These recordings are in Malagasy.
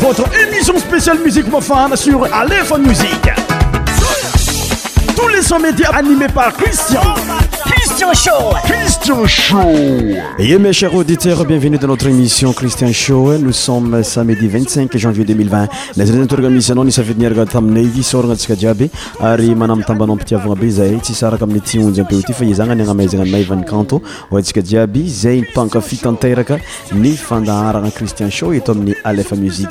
votre émission spéciale musiq mofan sur alephone music tous les son métia animés par christian ie ma cherauditer bienvenu da notre émission christian h nossomme samedi 25 janvier 2020zta misy anao nisafidinrka taminasoran tsikajiaby ary manaitabanao ampitiavana bezay tssaraka aminny tioy ety fazanayanamzana n'aniayayanariti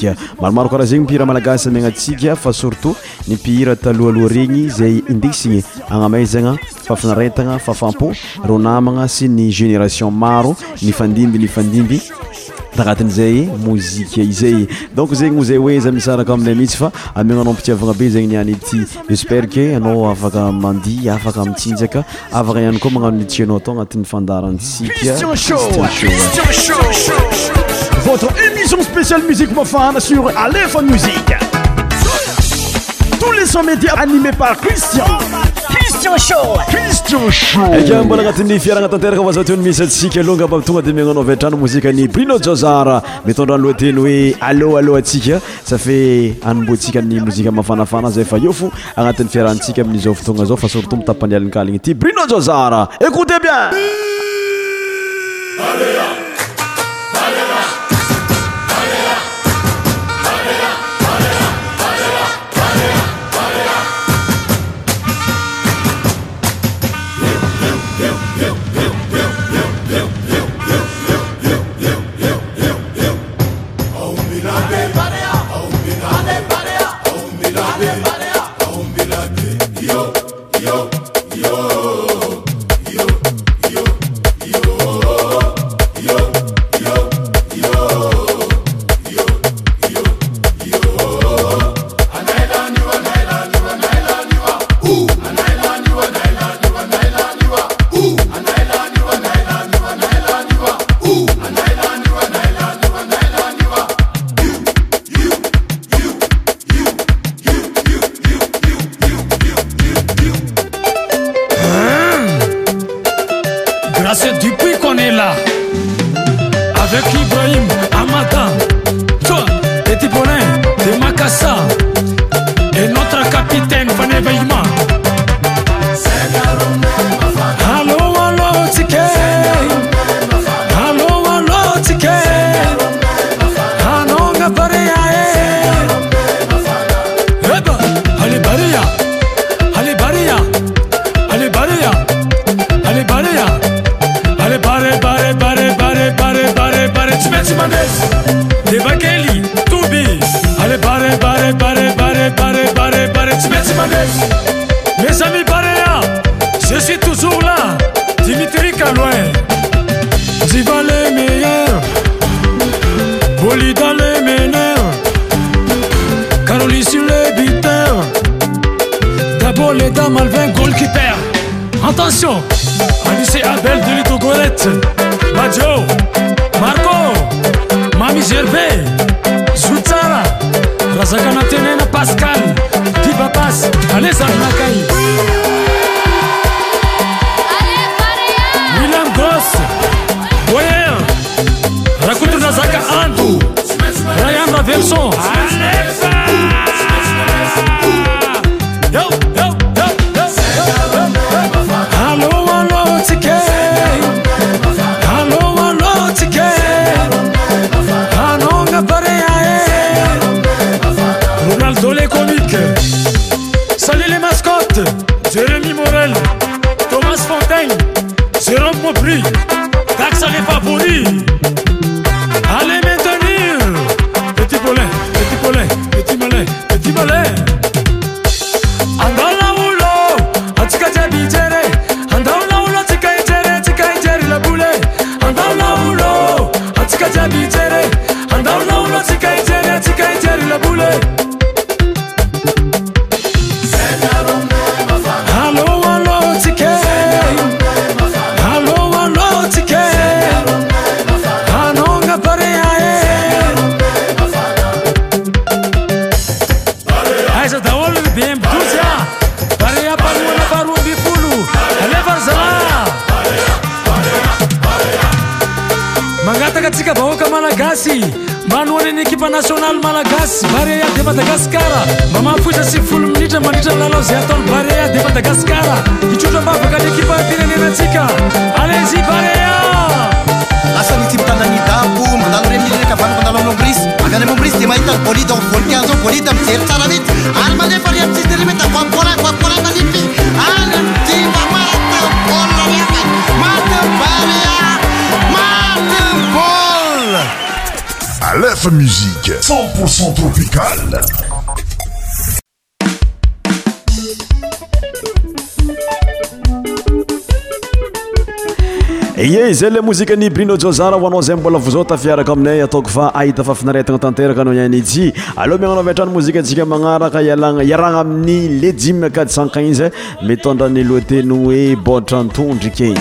eai'y uaokarhzeny pralaasns fa stin reo namagna sy ny génération maro nifandimby nifandimby da agnatin' zay mozike izay donc zegny ozay hoeza amisaraka aminay mihitsy fa aminanao ampitiavagna be zegny niany ity espere ke anao afaka mandi afaka amitsinjaka afaka ihany koa magnano itsyanao atao agnatin'ny fandarantsikaié k mbola agnatin'ny fiarahagna tanteraka va za teo ny misy tsika aloha ngamba ai tonga di miaignanao avyatrano mozika ny bruno jozara mety ondrano loateny hoe aleoaaloa atsika safe anomboantsika ny mozika mahafanafana zay fa io fo agnatin'ny fiarahantsika amin'izao fotona zao fa sortoa mitaany alinkaligny ity bruno jojara écoute bien som. iye zay le mozika ny brindo jojara oanao zay mbola vo zao tafiaraka aminay ataoko fa ahita fa finaretagna tanteraka anao ianyijy alôha miagnanao viantrany mozika antsika magnaraka iarana iaragna amin'ny lejume quatrecen 15inz mitondra nyloateno hoe boatra ntondrikey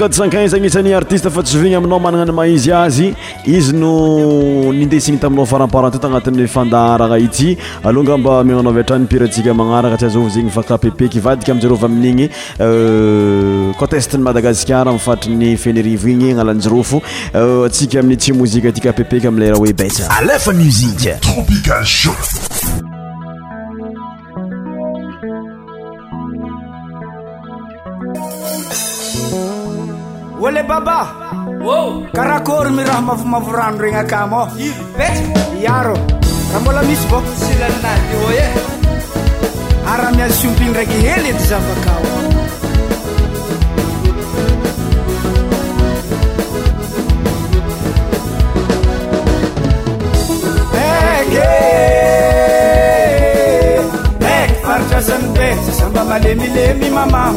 adcain agnisan'ny artiste fa tsovigny aminao manana ny maizy azy izy no nindesigna taminao faraparatt agnatin'ny fandaarana ity alongamba minanao atranypirtsika manaraka tsyazozegny akapepe k aika amjerofa amin'ignyotesten euh, madagaskar mfatriny fenirivo igny aalanjrofo euh, atsika amin tsymozi tyapepe k amle raha oe famavorano regny akamô etk yaro raha mbola misy bôe aramiazsiompindraky hely ey zafaka atrasany bsba malemilemy mamam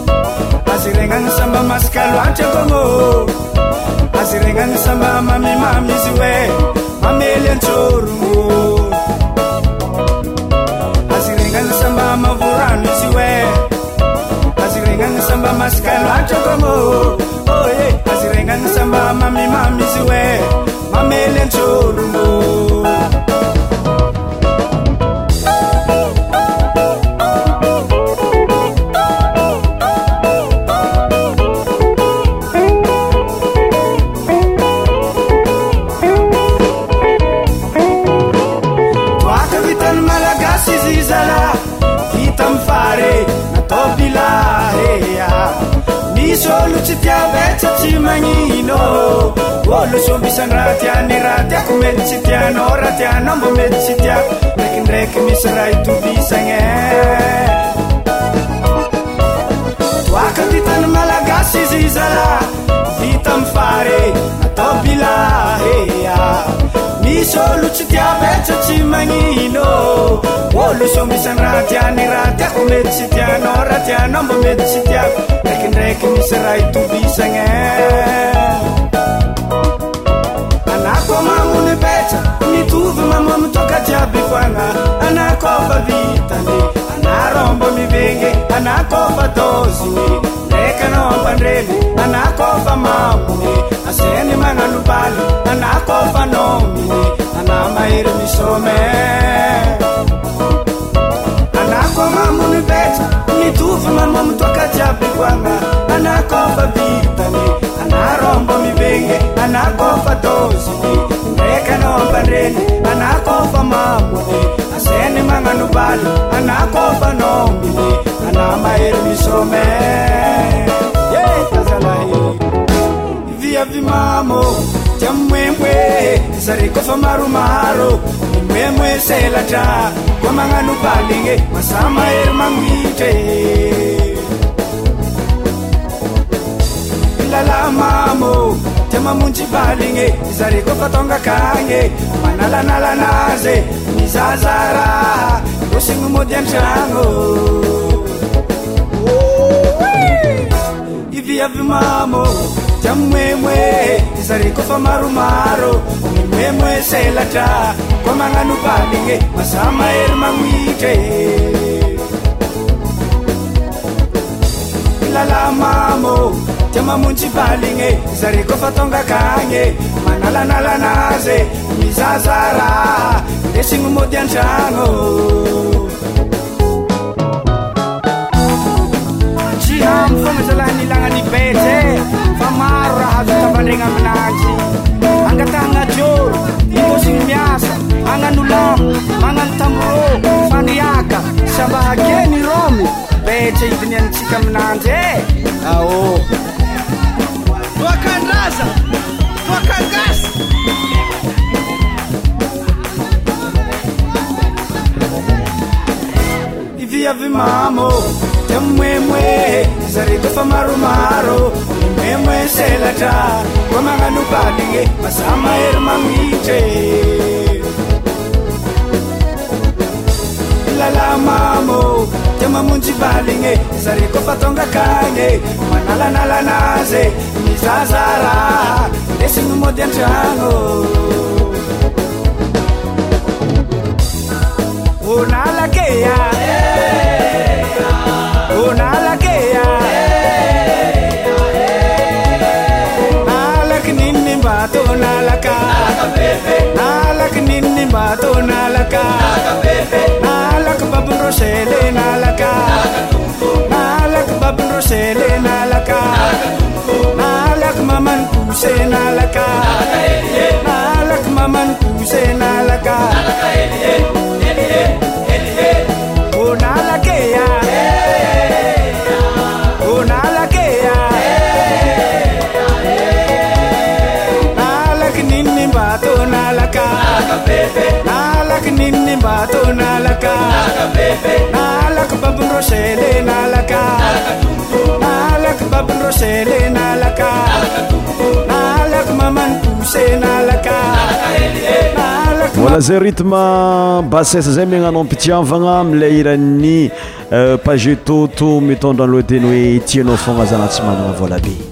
renganisamba masikalo atekongo azirenganisamba mami mamiziwe mamele ntsorungu azirenganisamba mavura miziwe azirenganisamba masikalo atekongo oye azirenganisamba mami mamiziwe mamele ntsorungu oh, hey. solo tsy tia betsatsy magnino ôlo sobisan raha tiany raha tiako metytsy tiana raha tianao mba mety tsy tia ndrakindraky misy raha itobisagne toakatitany malagasy izy izala ita m far at islitia iainlsoinrtiratomesitinrtinm mesiti ekndekmisritbs nmam it mamomit n anakofa n ndrekanambandreni anakofa mamuni aseni manganovali anakofa nomini anamaira misome anakomamonibeto mituvy mamomotoakajiabikoana anakofa bitani anarombo mivenhe anakofa ni ndrekanambandreni anakofa mamune eny mananobal anakoanominy anamaery mism viavi mamo ia mmemoe zarekofa maromaro emoe selatra ka mananobaligne masa mahery manitr ilalamam tia mamonsy baligne zarekofatongakagny e. manalanalanaz myrivavy mamo iamo moemoe zarekofa maromaro mimemoe selatra koa magnano baligne masamahery mamitr lalamamo iamamontsy baligne zarekofatongakagny manalanalanazy mizazar esygnymody andrano tsy am fognajalainilagnany betrae fa maro raha azosavandregna aminandry angatagnaajor inosigny miasa magnano lano magnano tamoro maniaka sambahakeny romo betra idinyantsika aminandry e aô tia moemoe zare kofa maromaro moe moe selatra koa magnano baligne masa er mahery mamitry lalamamo tia mamonjy baligne zare kofatongakagne manalanalanaze mizazara desygnymody antrano unalakeya unalakeya alak ninni bato nalaka alak ninni bato nalaka alak babro sele nalaka alak babro sele nalaka alak maman kuse nalaka alak maman kuse nalaka alak bato nalaka nalaka babin rosele nalaka nalaka babin rosele nalaka nalaka mamanysakvôla zay rithme bases zay mignanao ampitiavagna mila irany euh, paget toto mitondranloateny hoe tianao fogna zanatsy managna vôlabe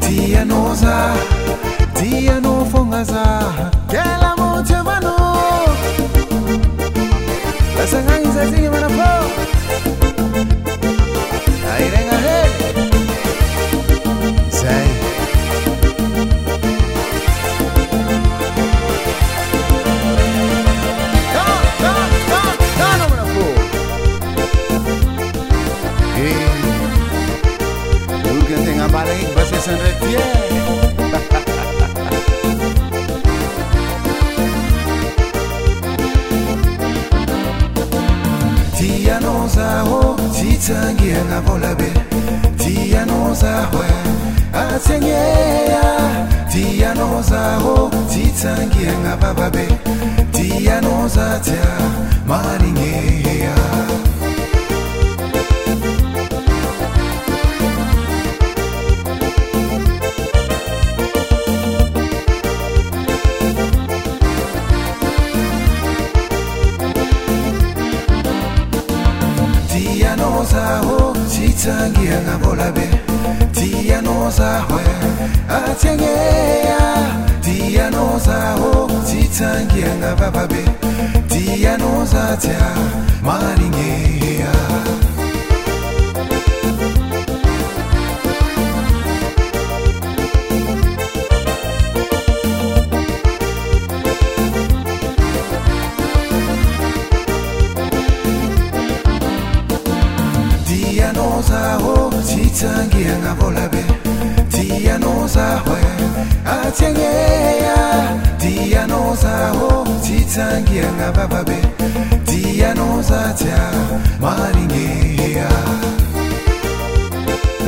tianoza tia no fongaza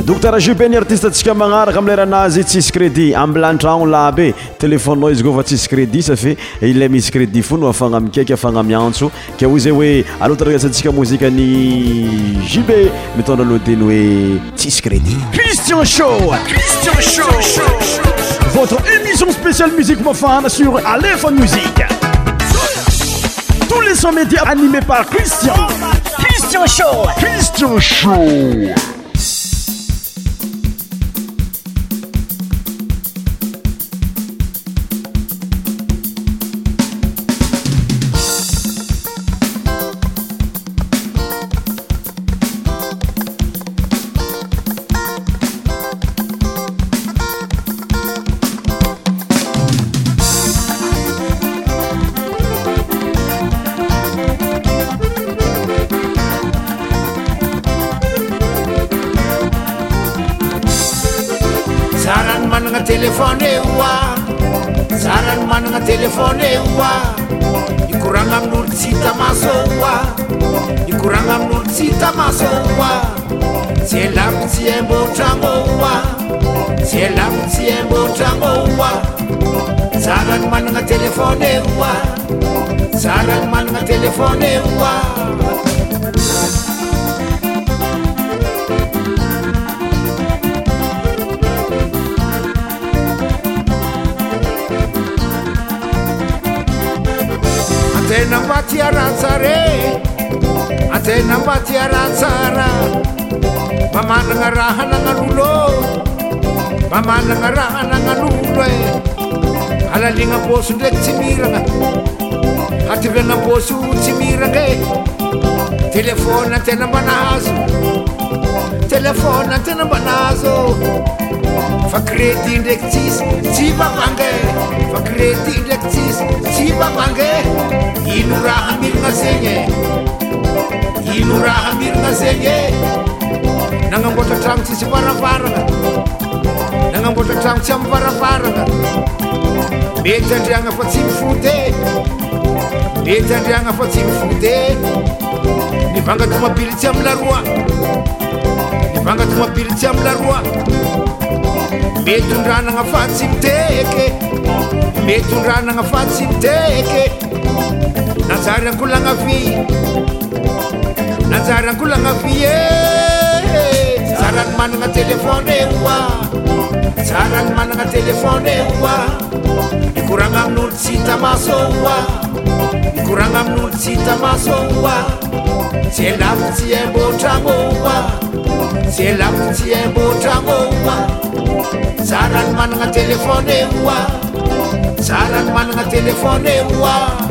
dokter jube ni artiste antsika manaraka amleyranazy tsisy crédi amlantraagno lahbe téléhoniao izy koa fa tsisy crédi safi ilay misy crédit fo no afagna amikaiky afagna amiantso ke o zay oe alotaraasa ntsika mozika ni jube mitondralodiny hoe tsisy crédit christian shon vtr émissio spéialemsie faasr Tous les 100 médias animés par Christian. Christian Show. Christian Show. anaaalma manana raaananalo e. alaligna bôso ndraky tsy mirana atvigna bôso tsy mirana e telefôntena mbanaazo telefontena mbanazô fa kreti ndraiky tsisy tsy aag are ndraki tsy tsyng ioraamrana zegny io raa mirana zegny e nanamboatra tranots zyvaraarana nanamboatra tranotsy amny varavarana mety andriana fa tsyny fote mety andriana fa tsny fode ni vangadomabilytsy am laroha ny vangadomabilytsy amlaroa mety ondranana fatsnde eke mety ondranana fats ndeeke nanjary ankolagnavi najary akolagnavy e aarany manana telefône e, a mikoranaamn'n'ojitamas e, a mikoaa amin'ojitamaso a sy alafitsy hambtramo a sy lafi tsy haimbôtram a jarano manana telefône a arano managna telefôneo a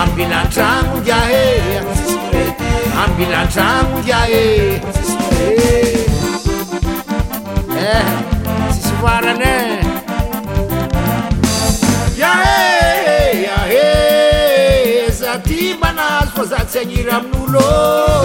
ambiaraoambilaranoisshtsisy eh, farany ae saty mbanazo fa za tsy agniry amin'oloô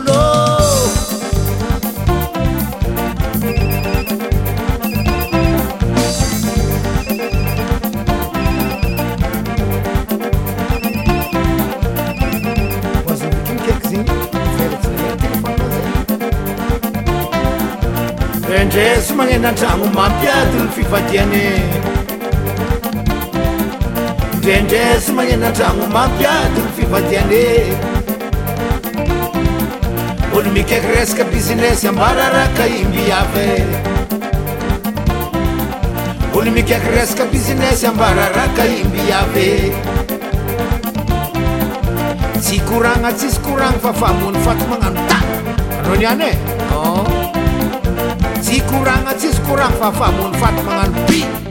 rdraso mantanmampafiadianrdrsomananmampia iinolo maakab abaaakaimbyyolo mkakabiabaarakaimby tsy korana tsisykorana fafaamony fat manano ta anao nyanye oh. kurang ngajis kurang fafa munfat mengan bi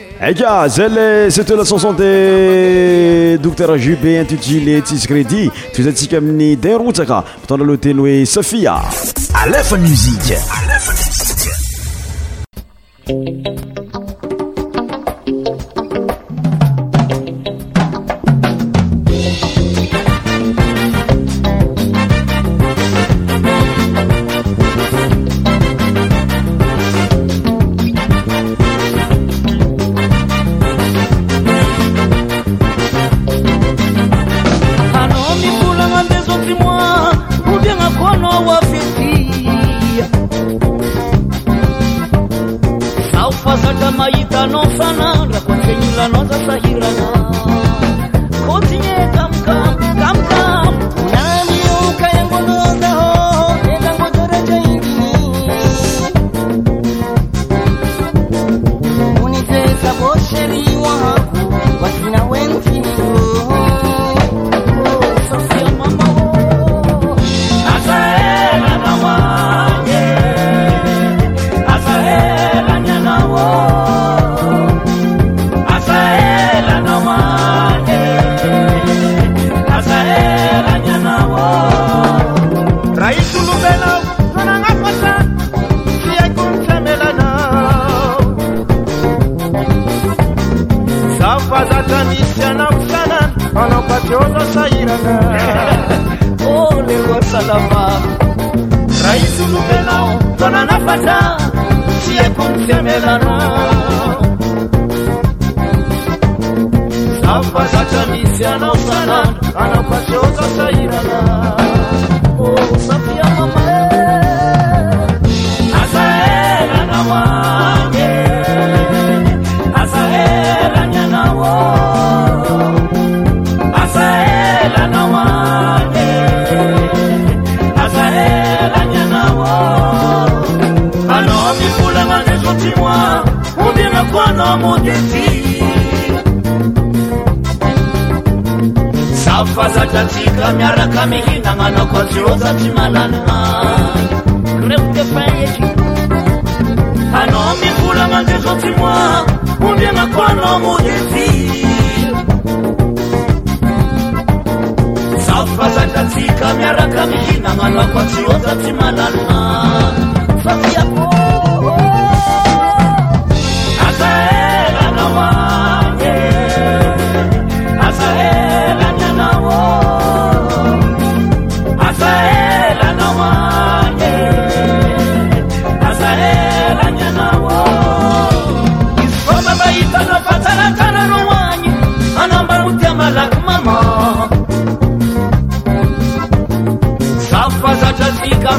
eka zele setelasansante doctera jub intutulé tisycrédi tozatsika aminny dinrotaka tantdalotenooe safia lfmusiq mutima undi nakwano mudeti safa za tatika miara zadatika myaraka mihinangano kwaziroza timalanima lurekutepayeji ano mivula mandezo timwa undi nakwano mudeti safa za tatika miara kwa zadatika myaraka mihinangano kwaziroza timalanima fakiako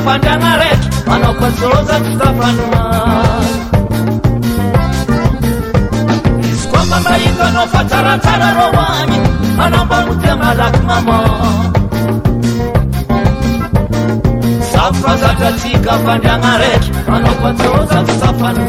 fandriagna raika anao koazaozany fisapanya izy koa mbanahiko anao fa tsaratsara rô aminy anambaro tena alaky maman zay fazatra tsika afandriagna raiky anao koazozany fisafanya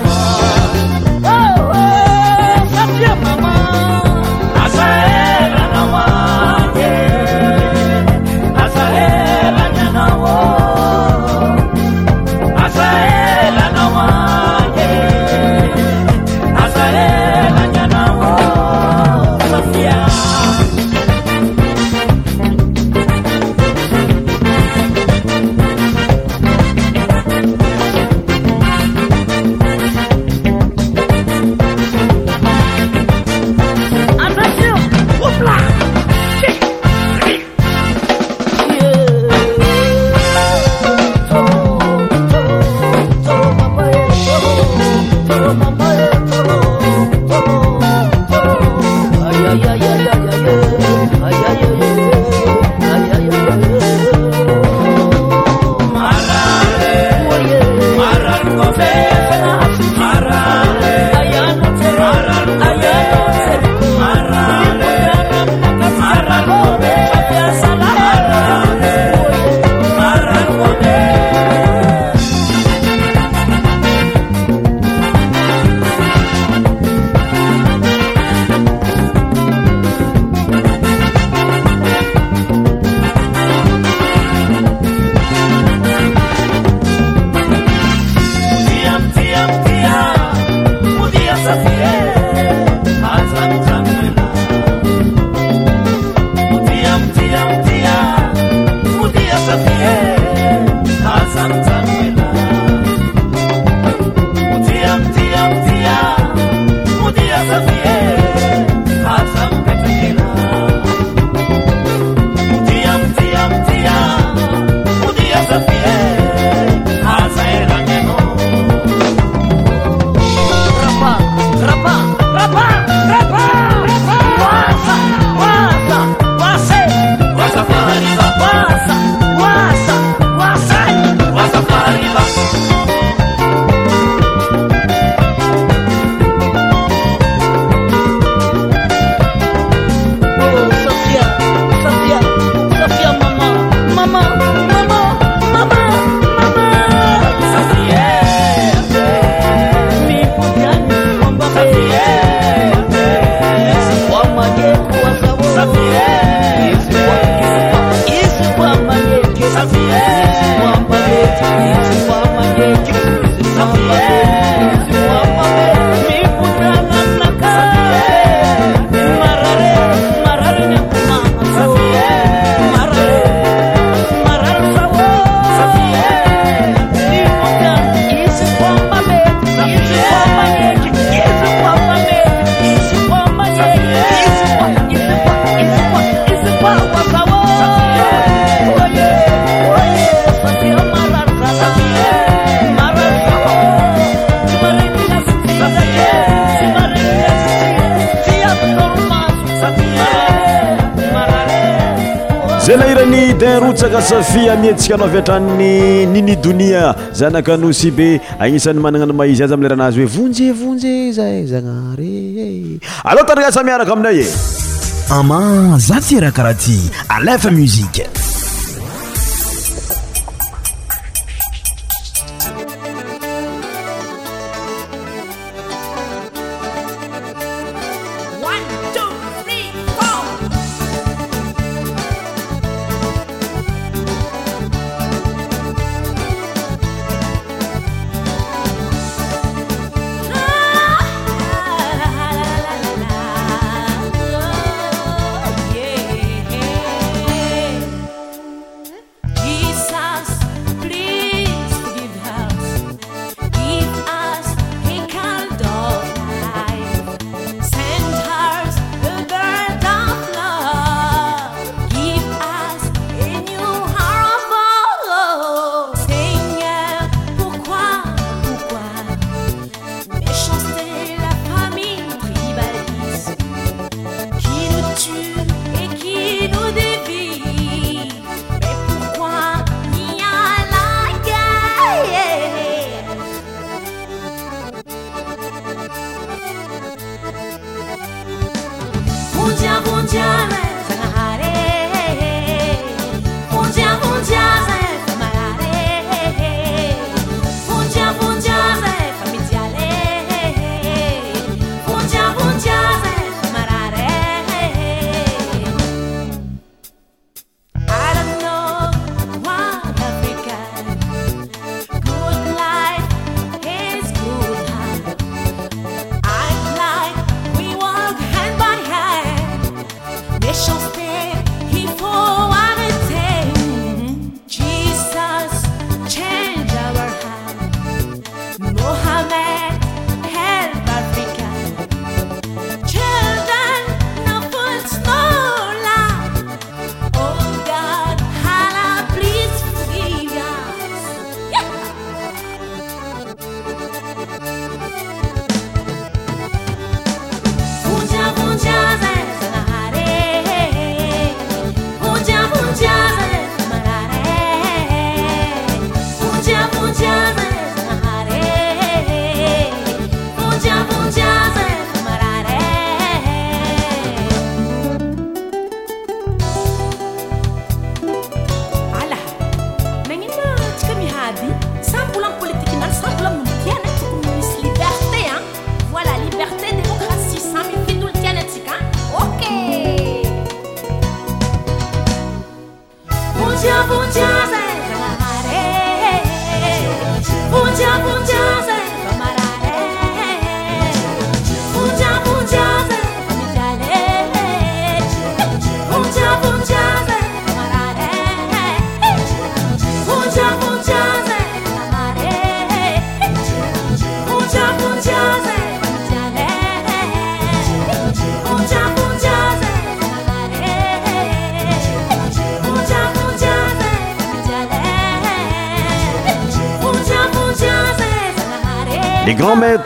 safiamietsika anao viatrany nini donia zanakanosy be agnisan'ny mananano maizy azy amley rahanazy hoe vonjevonjy zay zagnare alea tandranasamiaraka aminay e ama za ty rahakaraha ty alefa muzike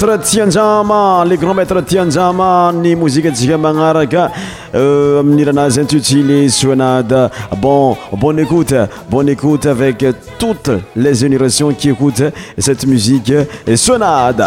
maître grands maîtres grand bon bonne écoute bonne écoute avec toutes les générations qui écoutent cette musique sonade.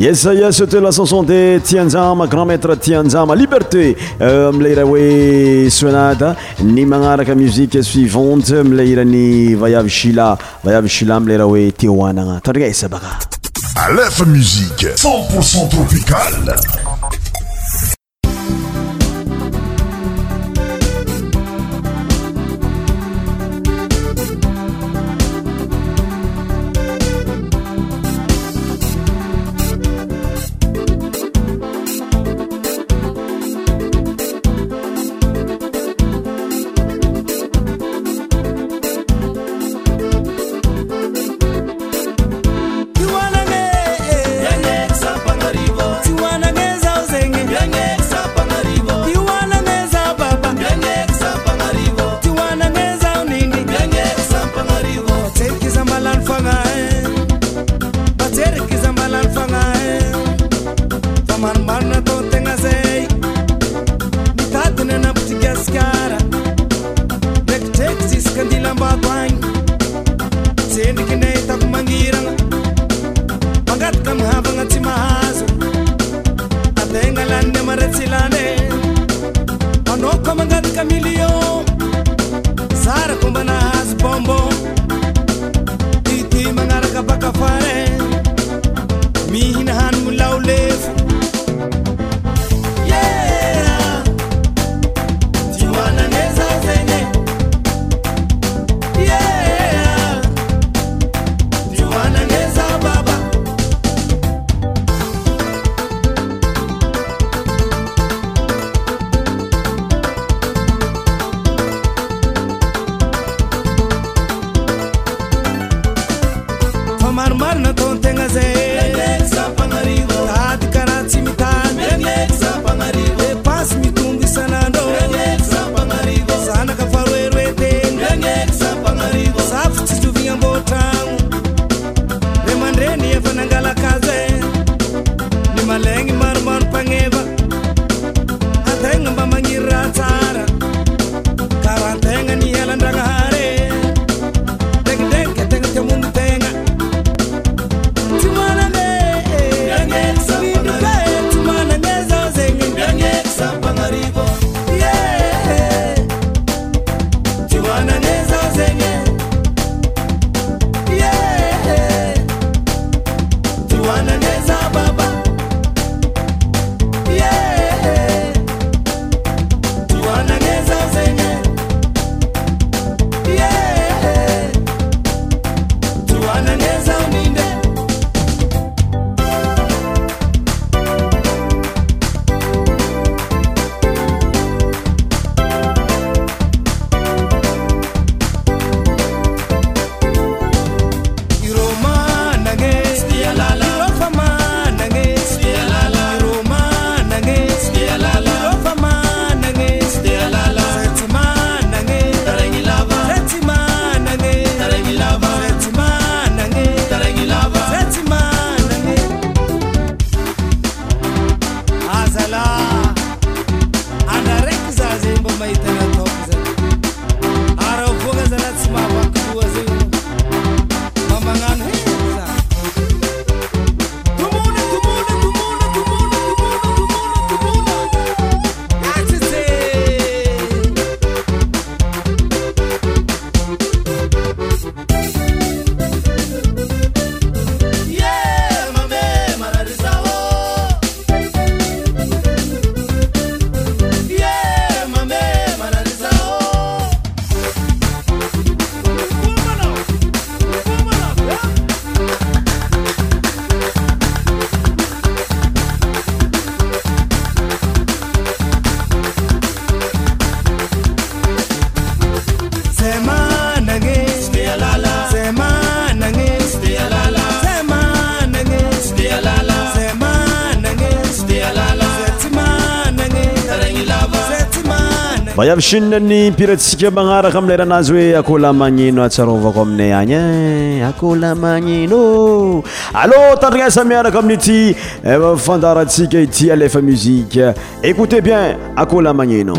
yesayes ate lacanson de tianjama grand maître tianjama liberté euh, milaira oe sonada ny manaraka musique suivante milaira ny vayavy shila vayavy shila milaira oe téoanana tandrina esabaka alef musiqe 100pcnt tropicale inna ny mpiratsika magnaraka amlay nanazy hoe akola magneno atsarovako aminay agnye eh, akola magneno allô tandrinasa miaraka amin'ity efa eh, fandaratsika ity alefa muzika écoute bien akola magneno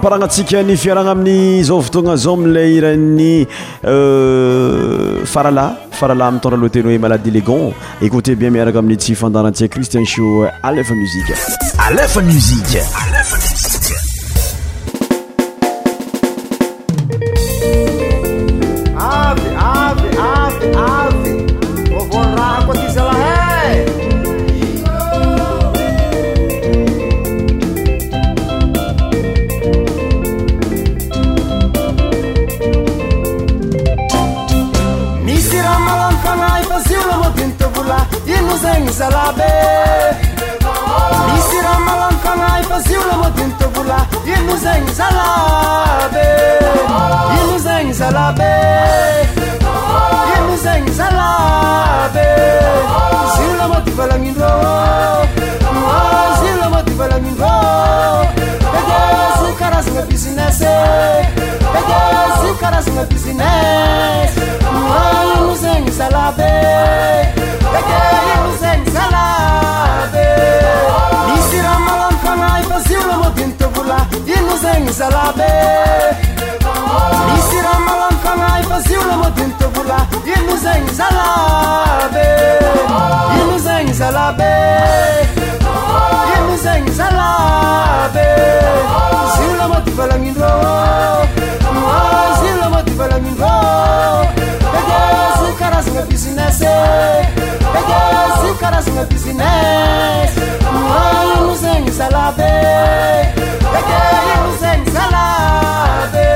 paranatsika ny fiarana amin'ny zao fotoagna zao mila irany faralah euh, faralah ami tondralo teny hoe maladi légon écoté bien miaraka amin' tsy fandaratsia christian show alefa muzike aea mik Iluzem zalabe Iluzem zalabe Iluzem zalabe Zila mativala mindo ah, Zila mativala mindo Peguei karazagna business Peguei karazagna business ah, Iluzem zalabe Peguei Iluzem zalabe Misy raha malany fagnahy fa zila madinto rmalnkaasln veulent le mingo Bege si karazagna business Bege si karazagna business Mihaino zegny zalabe Bege ino zegny zalabe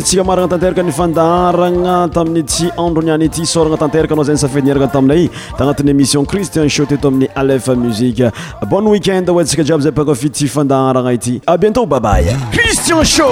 sika maragna tanteraka nifandarana tamin'ny tsy androniany ity soragna tanteraka anao zay ny safedini raka a taminay tagnatin'ny émission christian show teto amin'ny alef musiqe bon weekend ontsika djiaby zay pankafidy ty fandarana ity a bientô babayiasiansho